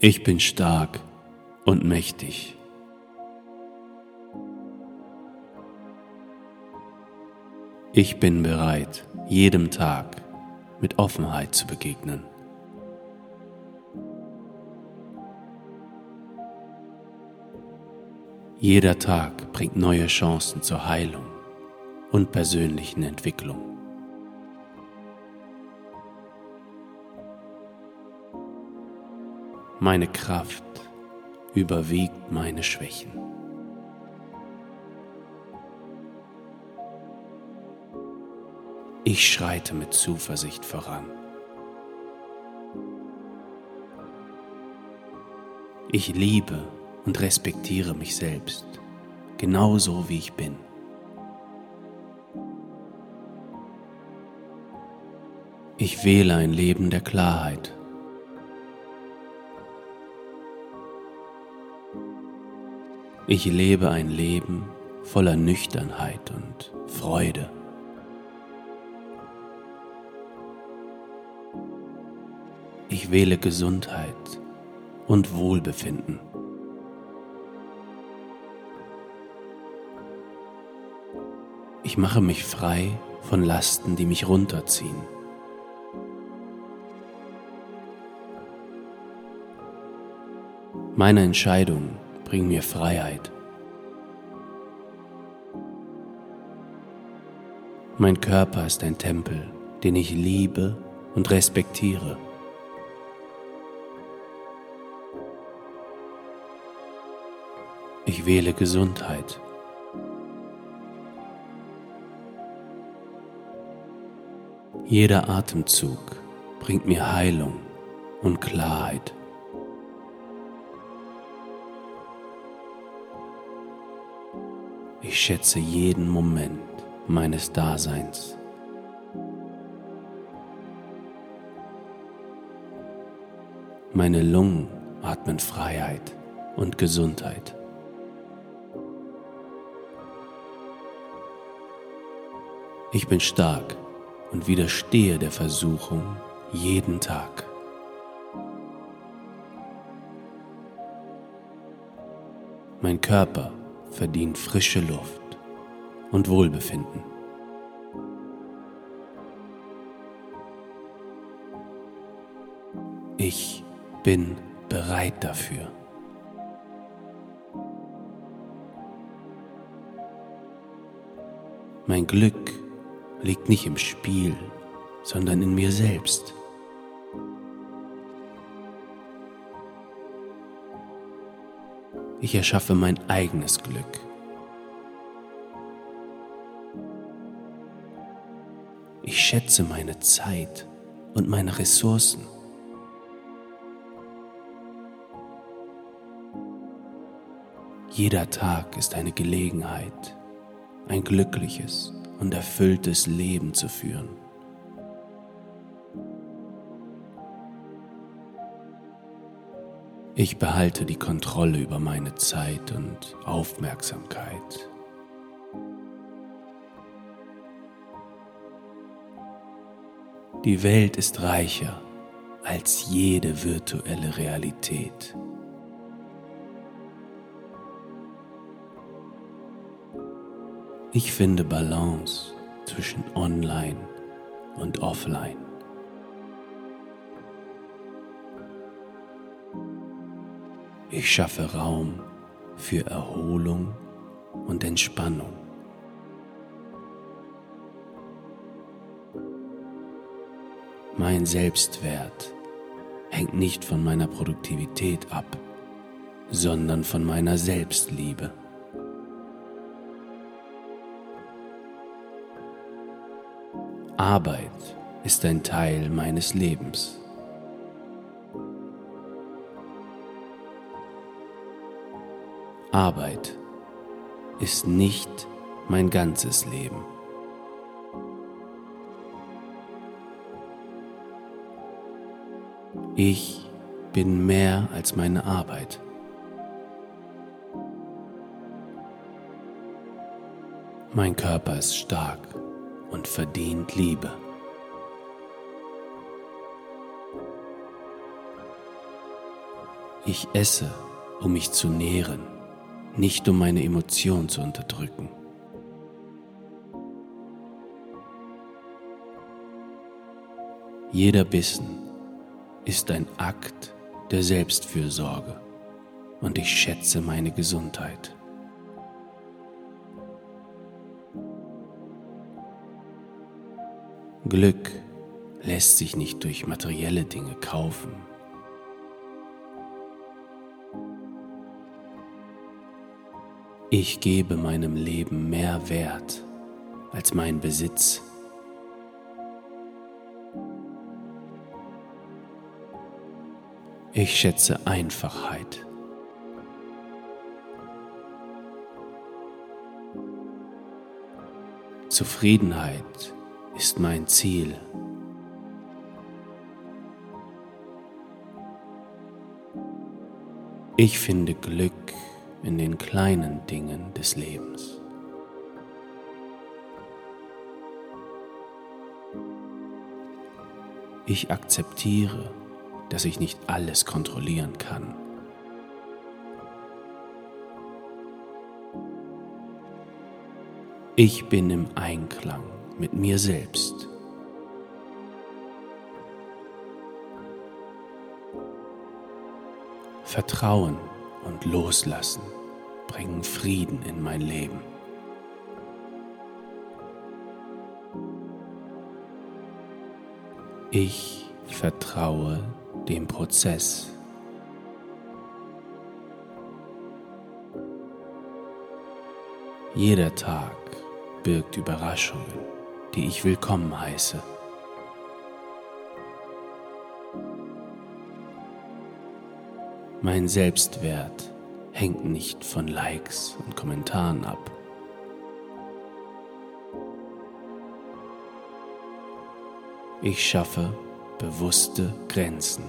Ich bin stark und mächtig. Ich bin bereit, jedem Tag mit Offenheit zu begegnen. Jeder Tag bringt neue Chancen zur Heilung und persönlichen Entwicklung. Meine Kraft überwiegt meine Schwächen. Ich schreite mit Zuversicht voran. Ich liebe und respektiere mich selbst, genauso wie ich bin. Ich wähle ein Leben der Klarheit. Ich lebe ein Leben voller Nüchternheit und Freude. Ich wähle Gesundheit und Wohlbefinden. Ich mache mich frei von Lasten, die mich runterziehen. Meine Entscheidungen bringen mir Freiheit. Mein Körper ist ein Tempel, den ich liebe und respektiere. Ich wähle Gesundheit. Jeder Atemzug bringt mir Heilung und Klarheit. Ich schätze jeden Moment meines Daseins. Meine Lungen atmen Freiheit und Gesundheit. Ich bin stark und widerstehe der Versuchung jeden Tag. Mein Körper verdient frische Luft und Wohlbefinden. Ich bin bereit dafür. Mein Glück liegt nicht im Spiel, sondern in mir selbst. Ich erschaffe mein eigenes Glück. Ich schätze meine Zeit und meine Ressourcen. Jeder Tag ist eine Gelegenheit, ein glückliches und erfülltes Leben zu führen. Ich behalte die Kontrolle über meine Zeit und Aufmerksamkeit. Die Welt ist reicher als jede virtuelle Realität. Ich finde Balance zwischen Online und Offline. Ich schaffe Raum für Erholung und Entspannung. Mein Selbstwert hängt nicht von meiner Produktivität ab, sondern von meiner Selbstliebe. Arbeit ist ein Teil meines Lebens. Arbeit ist nicht mein ganzes Leben. Ich bin mehr als meine Arbeit. Mein Körper ist stark und verdient Liebe. Ich esse, um mich zu nähren, nicht um meine Emotionen zu unterdrücken. Jeder Bissen ist ein Akt der Selbstfürsorge und ich schätze meine Gesundheit. Glück lässt sich nicht durch materielle Dinge kaufen. Ich gebe meinem Leben mehr Wert als mein Besitz. Ich schätze Einfachheit. Zufriedenheit ist mein Ziel. Ich finde Glück in den kleinen Dingen des Lebens. Ich akzeptiere, dass ich nicht alles kontrollieren kann. Ich bin im Einklang mit mir selbst. Vertrauen und Loslassen bringen Frieden in mein Leben. Ich vertraue dem Prozess. Jeder Tag birgt Überraschungen, die ich willkommen heiße. Mein Selbstwert hängt nicht von Likes und Kommentaren ab. Ich schaffe bewusste Grenzen.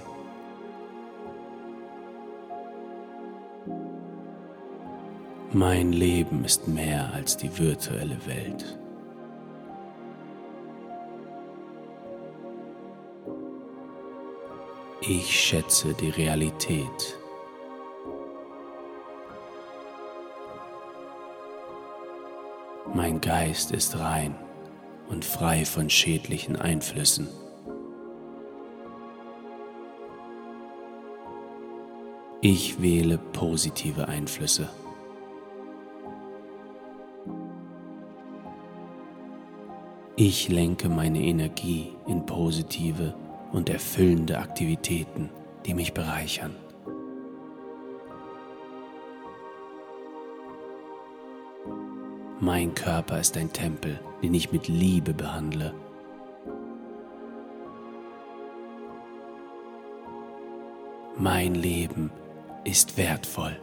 Mein Leben ist mehr als die virtuelle Welt. Ich schätze die Realität. Mein Geist ist rein und frei von schädlichen Einflüssen. Ich wähle positive Einflüsse. Ich lenke meine Energie in positive und erfüllende Aktivitäten, die mich bereichern. Mein Körper ist ein Tempel, den ich mit Liebe behandle. Mein Leben ist wertvoll.